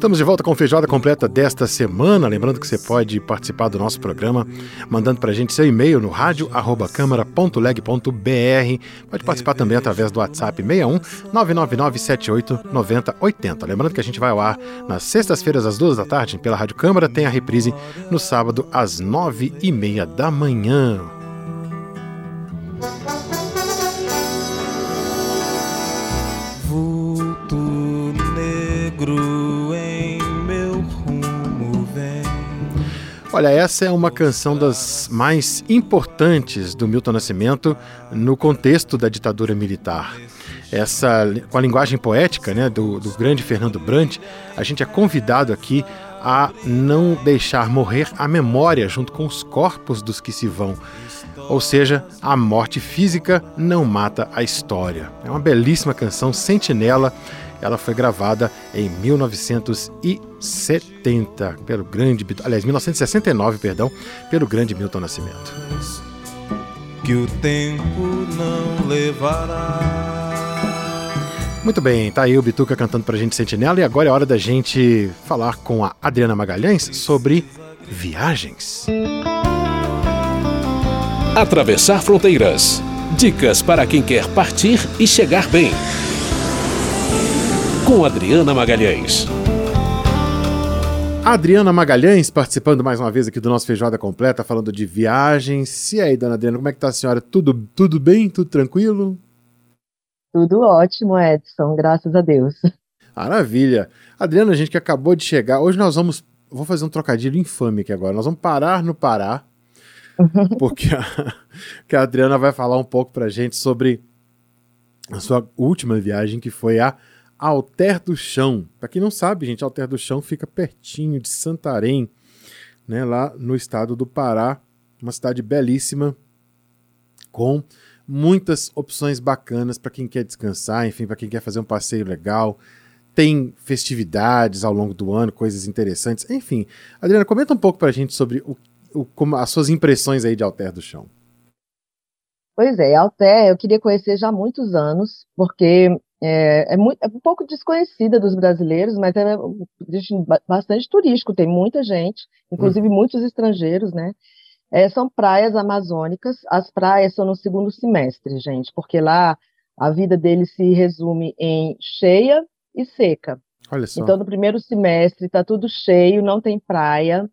Estamos de volta com feijoada completa desta semana. Lembrando que você pode participar do nosso programa mandando para a gente seu e-mail no rádio@câmara.leg.br. Pode participar também através do WhatsApp 61 999 78 90 80. Lembrando que a gente vai ao ar nas sextas-feiras às duas da tarde pela Rádio Câmara. Tem a reprise no sábado às nove e meia da manhã. Olha, essa é uma canção das mais importantes do Milton Nascimento no contexto da ditadura militar. Essa, com a linguagem poética né, do, do grande Fernando Brant, a gente é convidado aqui a não deixar morrer a memória junto com os corpos dos que se vão. Ou seja, a morte física não mata a história. É uma belíssima canção, Sentinela, ela foi gravada em 1970 pelo grande, aliás, 1969, perdão, pelo grande Milton Nascimento. Que o tempo não levará. Muito bem, tá aí o Bituca cantando pra gente Sentinela e agora é hora da gente falar com a Adriana Magalhães sobre viagens. Atravessar fronteiras. Dicas para quem quer partir e chegar bem com Adriana Magalhães. Adriana Magalhães participando mais uma vez aqui do nosso Feijoada Completa, falando de viagens. E aí, dona Adriana, como é que tá a senhora? Tudo, tudo bem? Tudo tranquilo? Tudo ótimo, Edson, graças a Deus. Maravilha. Adriana, a gente que acabou de chegar, hoje nós vamos, vou fazer um trocadilho infame aqui agora, nós vamos parar no Pará, porque a, que a Adriana vai falar um pouco pra gente sobre a sua última viagem, que foi a Alter do Chão. Para quem não sabe, gente, Alter do Chão fica pertinho de Santarém, né, lá no estado do Pará, uma cidade belíssima com muitas opções bacanas para quem quer descansar, enfim, para quem quer fazer um passeio legal. Tem festividades ao longo do ano, coisas interessantes. Enfim, Adriana, comenta um pouco para a gente sobre o, o, como, as suas impressões aí de Alter do Chão. Pois é, Alter eu queria conhecer já há muitos anos, porque é, é, muito, é, um pouco desconhecida dos brasileiros, mas é bastante turístico, tem muita gente, inclusive hum. muitos estrangeiros, né? É, são praias amazônicas, as praias são no segundo semestre, gente, porque lá a vida deles se resume em cheia e seca. Então, no primeiro semestre está tudo cheio, não tem praia,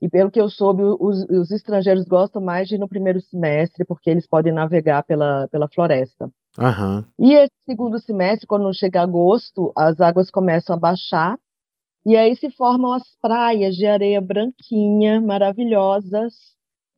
e pelo que eu soube, os, os estrangeiros gostam mais de ir no primeiro semestre, porque eles podem navegar pela, pela floresta. Uhum. E esse segundo semestre, quando chega agosto, as águas começam a baixar e aí se formam as praias de areia branquinha, maravilhosas.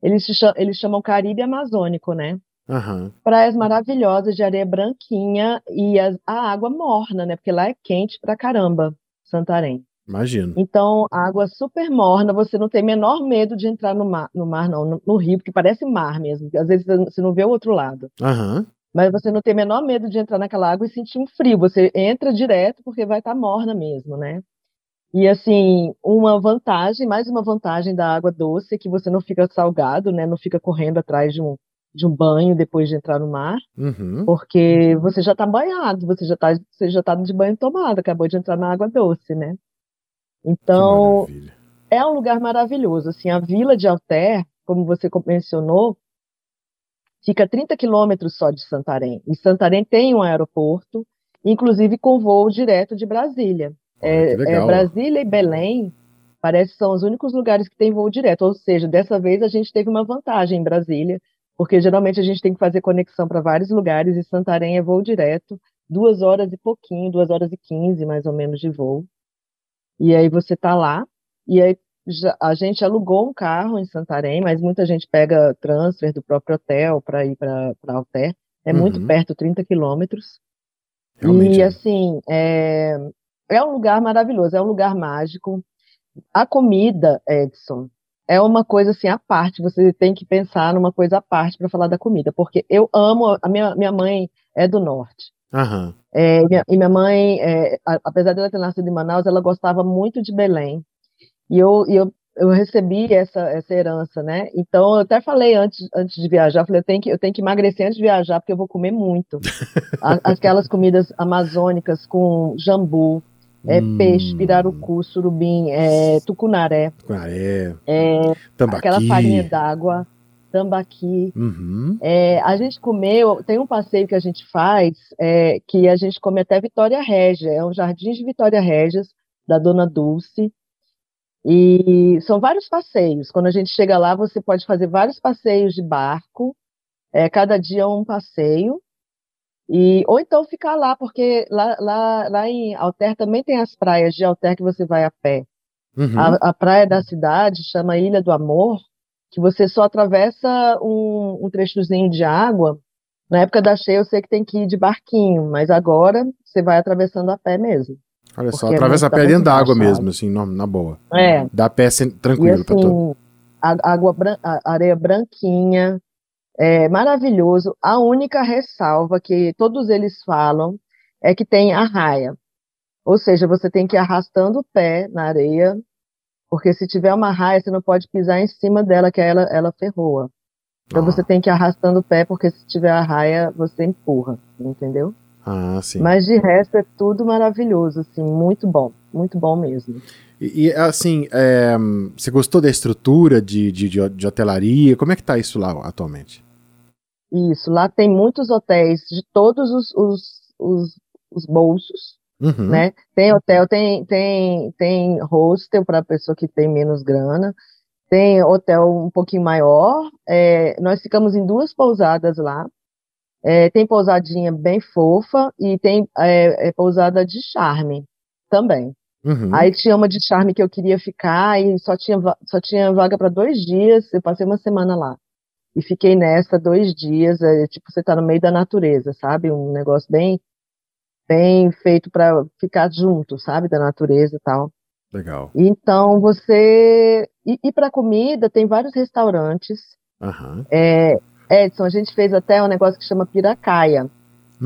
Eles, eles chamam Caribe Amazônico, né? Uhum. Praias maravilhosas de areia branquinha e a, a água morna, né? Porque lá é quente pra caramba, Santarém. Imagino. Então, água super morna, você não tem menor medo de entrar no mar, no mar não, no, no rio, porque parece mar mesmo. Às vezes você não vê o outro lado. Uhum mas você não tem o menor medo de entrar naquela água e sentir um frio. Você entra direto porque vai estar tá morna mesmo, né? E assim, uma vantagem, mais uma vantagem da água doce é que você não fica salgado, né? Não fica correndo atrás de um, de um banho depois de entrar no mar, uhum. porque você já está banhado, você já está você já tá de banho tomado, acabou de entrar na água doce, né? Então, é um lugar maravilhoso. Assim, a vila de Alter, como você mencionou, fica 30 quilômetros só de Santarém. E Santarém tem um aeroporto, inclusive com voo direto de Brasília. É, é, Brasília e Belém parece que são os únicos lugares que tem voo direto. Ou seja, dessa vez a gente teve uma vantagem em Brasília, porque geralmente a gente tem que fazer conexão para vários lugares e Santarém é voo direto, duas horas e pouquinho, duas horas e quinze mais ou menos de voo. E aí você está lá, e aí já, a gente alugou um carro em Santarém, mas muita gente pega transfer do próprio hotel para ir para Alter. É uhum. muito perto, 30 quilômetros. E, é. assim, é, é um lugar maravilhoso, é um lugar mágico. A comida, Edson, é uma coisa assim à parte, você tem que pensar numa coisa à parte para falar da comida, porque eu amo, a minha, minha mãe é do norte. Aham. É, e, minha, e minha mãe, é, a- apesar dela ter nascido em Manaus, ela gostava muito de Belém. E eu, eu, eu recebi essa, essa herança, né? Então, eu até falei antes, antes de viajar, eu falei, eu tenho, que, eu tenho que emagrecer antes de viajar, porque eu vou comer muito. Aquelas comidas amazônicas com jambu, é, Hum. peixe, pirarucu, surubim, é, tucunaré, Tucunaré, é, tambaqui. aquela farinha d'água, tambaqui. Uhum. É, a gente comeu, tem um passeio que a gente faz, é, que a gente come até Vitória Régia, é um jardim de Vitória Régias, da Dona Dulce, e são vários passeios. Quando a gente chega lá, você pode fazer vários passeios de barco, é, cada dia um passeio, e, ou então ficar lá, porque lá, lá, lá em Alter também tem as praias de Alter que você vai a pé. Uhum. A, a praia da cidade chama Ilha do Amor, que você só atravessa um, um trechozinho de água. Na época da cheia eu sei que tem que ir de barquinho, mas agora você vai atravessando a pé mesmo. Olha só, porque atravessa a pé dentro da água a mesmo, assim, na, boa. É, Dá pé sem, e tranquilo pra todo. assim, a, água bran- a areia branquinha, é maravilhoso. A única ressalva que todos eles falam é que tem arraia. Ou seja, você tem que ir arrastando o pé na areia, porque se tiver uma raia, você não pode pisar em cima dela, que ela, ela ferroa. Então Ah. você tem que ir arrastando o pé, porque se tiver a raia, você empurra, entendeu? Ah, sim. Mas de resto é tudo maravilhoso, assim, muito bom, muito bom mesmo. E, e, assim, é, você gostou da estrutura de, de, de, de hotelaria? Como é que tá isso lá atualmente? Isso, lá tem muitos hotéis de todos os, os, os, os bolsos, Uhum. né? Tem hotel, tem, tem, tem hostel para pessoa que tem menos grana, tem hotel um pouquinho maior. é, nós ficamos em duas pousadas lá. É, tem pousadinha bem fofa e tem é, é, pousada de charme também. Uhum. Aí tinha uma de charme que eu queria ficar e só tinha, só tinha vaga para dois dias. Eu passei uma semana lá. E fiquei nessa dois dias. É, tipo, você tá no meio da natureza, sabe? Um negócio bem, bem feito para ficar junto, sabe? Da natureza e tal. Legal. Então você. E, e para comida, tem vários restaurantes. Aham. É, Edson, a gente fez até um negócio que chama piracaia.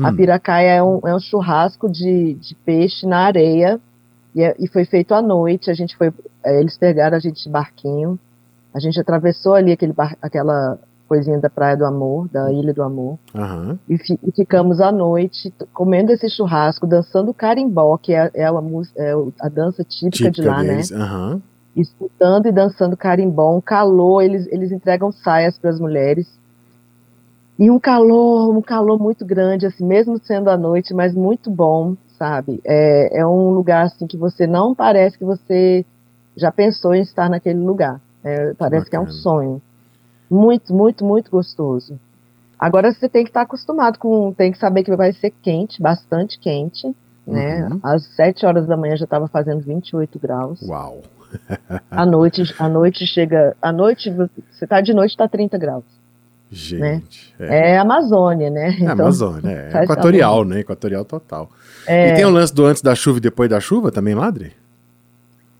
A Hum. piracaia é um, é um churrasco de, de peixe na areia e, é- e foi feito à noite. A gente foi, é, eles pegaram a gente de barquinho, a gente atravessou ali aquele bar- aquela coisinha da Praia do Amor, da Ilha do Amor, Aham. e, fi- e ficamos à noite comendo esse churrasco, dançando carimbó, que é, é, uma, é a dança típica, de Típica lá, deles. né? Aham. Escutando e dançando carimbó, um calor, eles, eles entregam saias para as mulheres. E um calor, um calor muito grande, assim, mesmo sendo à noite, mas muito bom, sabe? É, é um lugar assim que você não parece que você já pensou em estar naquele lugar. É, parece que é um Bacana. sonho. Muito, muito, muito gostoso. Agora você tem que estar acostumado com, tem que saber que vai ser quente, bastante quente, né? Uhum. Às 7 horas da manhã já estava fazendo 28 graus. Uau. À noite, à noite chega, à noite você tá de noite tá 30 graus. Gente. É. É Amazônia, né? É Amazônia, é. Equatorial, né? Equatorial total. É, E tem o lance do antes da chuva e depois da chuva também, Ladre?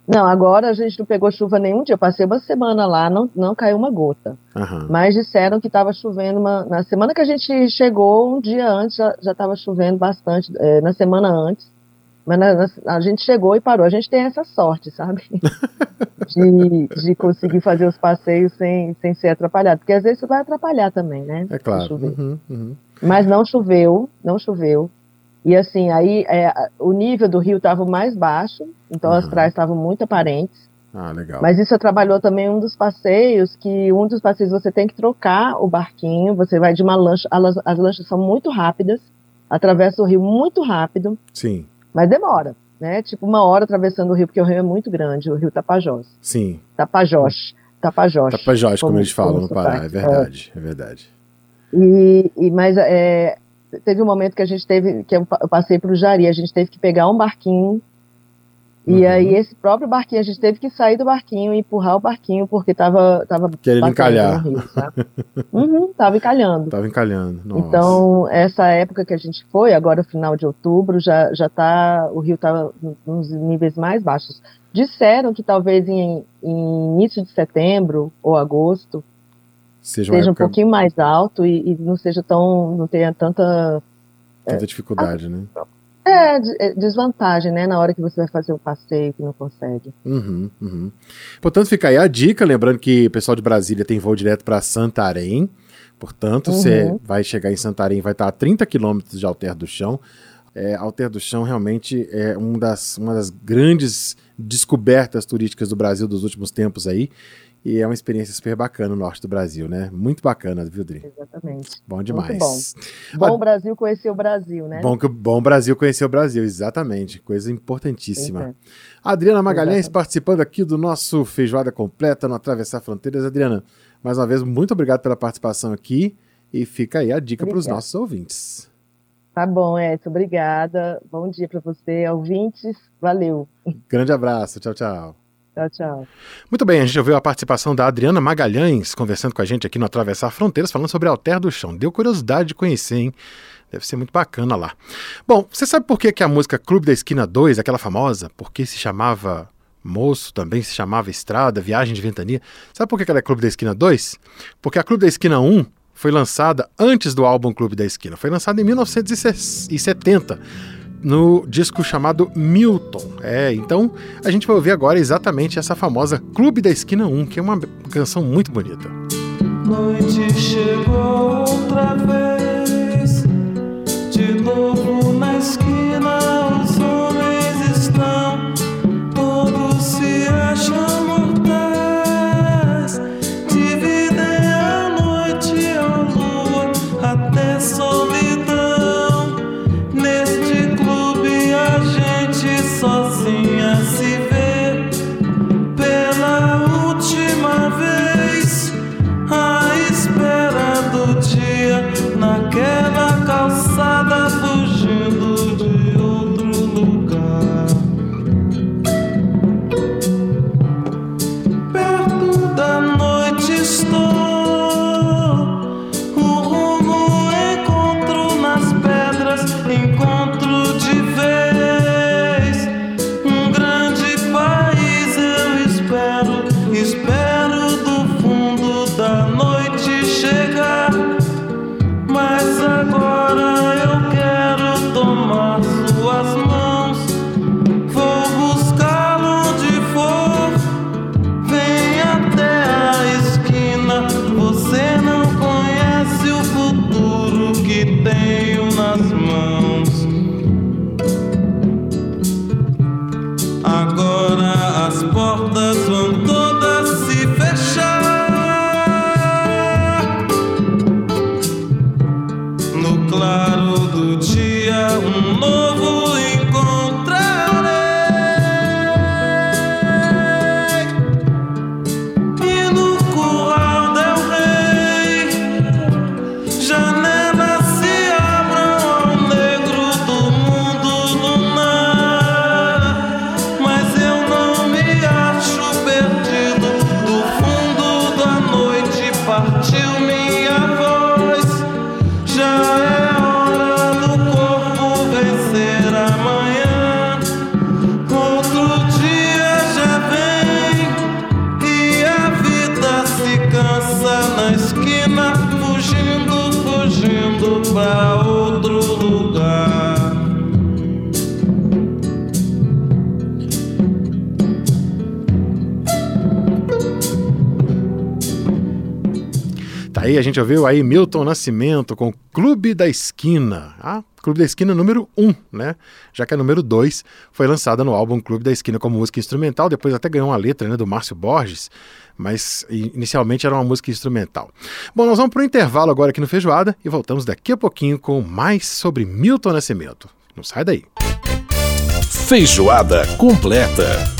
Não, agora a gente não pegou chuva nenhum dia. Eu passei uma semana lá, não, não caiu uma gota. Aham. Mas disseram que estava chovendo uma, na semana que a gente chegou, um dia antes já já estava chovendo bastante, é, na semana antes. Mas a gente chegou e parou. A gente tem essa sorte, sabe? De, de conseguir fazer os passeios sem, sem ser atrapalhado. Porque às vezes você vai atrapalhar também, né? É claro. Uhum, uhum. Mas não choveu, não choveu. E assim, aí é, o nível do rio estava mais baixo, então as Uhum. praias estavam muito aparentes. Ah, legal. Mas isso trabalhou também um dos passeios, que um dos passeios você tem que trocar o barquinho, você vai de uma lancha, as lanchas são muito rápidas, atravessa o rio muito rápido, Sim, mas demora, né? Tipo uma hora atravessando o rio, porque o rio é muito grande, o rio Tapajós. sim. Tapajós. Tapajós. Tapajós, como, Como- eles falam como no Pará. É verdade, é verdade. E, e mas é, teve um momento que a gente teve, que eu passei para o Jari, a gente teve que pegar um barquinho E uhum. aí esse próprio barquinho, a gente teve que sair do barquinho e empurrar o barquinho porque tava, tava Querendo encalhar. Rio, uhum, tava encalhando. Tava encalhando. Nossa. Então, essa época que a gente foi, agora final de outubro, já, já tá, o rio tava nos níveis mais baixos. Disseram que talvez em, em início de setembro ou agosto seja, seja época... um pouquinho mais alto e, e, não seja tão, não tenha tanta... Tanta dificuldade, né? É, é, desvantagem, né? Na hora que você vai fazer o passeio que não consegue. Uhum, uhum. Portanto, fica aí a dica. Lembrando que o pessoal de Brasília tem voo direto para Santarém. Portanto, uhum. você vai chegar em Santarém, vai estar a 30 quilômetros de Alter do Chão. É, Alter do Chão realmente é um das, uma das grandes descobertas turísticas do Brasil dos últimos tempos aí. E é uma experiência super bacana no norte do Brasil, né? Muito bacana, viu, Dri? Exatamente. Bom demais. Muito bom. Bom Brasil conhecer o Brasil, né? Bom, bom Brasil conhecer o Brasil, exatamente. Coisa importantíssima. É. Adriana Magalhães exatamente. participando aqui do nosso Feijoada Completa no Atravessar Fronteiras. Adriana, mais uma vez, muito obrigado pela participação aqui. E fica aí a dica para os nossos ouvintes. Tá bom, Edson. Obrigada. Bom dia para você, ouvintes. Valeu. Grande abraço. Tchau, tchau. Tchau, tchau. Muito bem, a gente ouviu a participação da Adriana Magalhães conversando com a gente aqui no Atravessar Fronteiras, falando sobre Alter do Chão. Deu curiosidade de conhecer, hein? Deve ser muito bacana lá. Bom, você sabe por que, que a música Clube da Esquina 2, aquela famosa, porque se chamava Moço, também se chamava Estrada, Viagem de Ventania. Sabe por que, que ela é Clube da Esquina 2? Porque a Clube da Esquina 1 foi lançada antes do álbum Clube da Esquina. Foi lançada em 1970 no disco chamado Milton. É, então a gente vai ouvir agora exatamente essa famosa Clube da Esquina 1, que é uma canção muito bonita. Noite chegou outra vez, de novo na esquina, aí a gente ouviu aí Milton Nascimento com Clube da Esquina. Ah, Clube da Esquina número 1, um, né? Já que a número 2 foi lançada no álbum Clube da Esquina como música instrumental, depois até ganhou uma letra né, do Márcio Borges, mas inicialmente era uma música instrumental. Bom, nós vamos para o intervalo agora aqui no Feijoada e voltamos daqui a pouquinho com mais sobre Milton Nascimento. Não sai daí. Feijoada completa.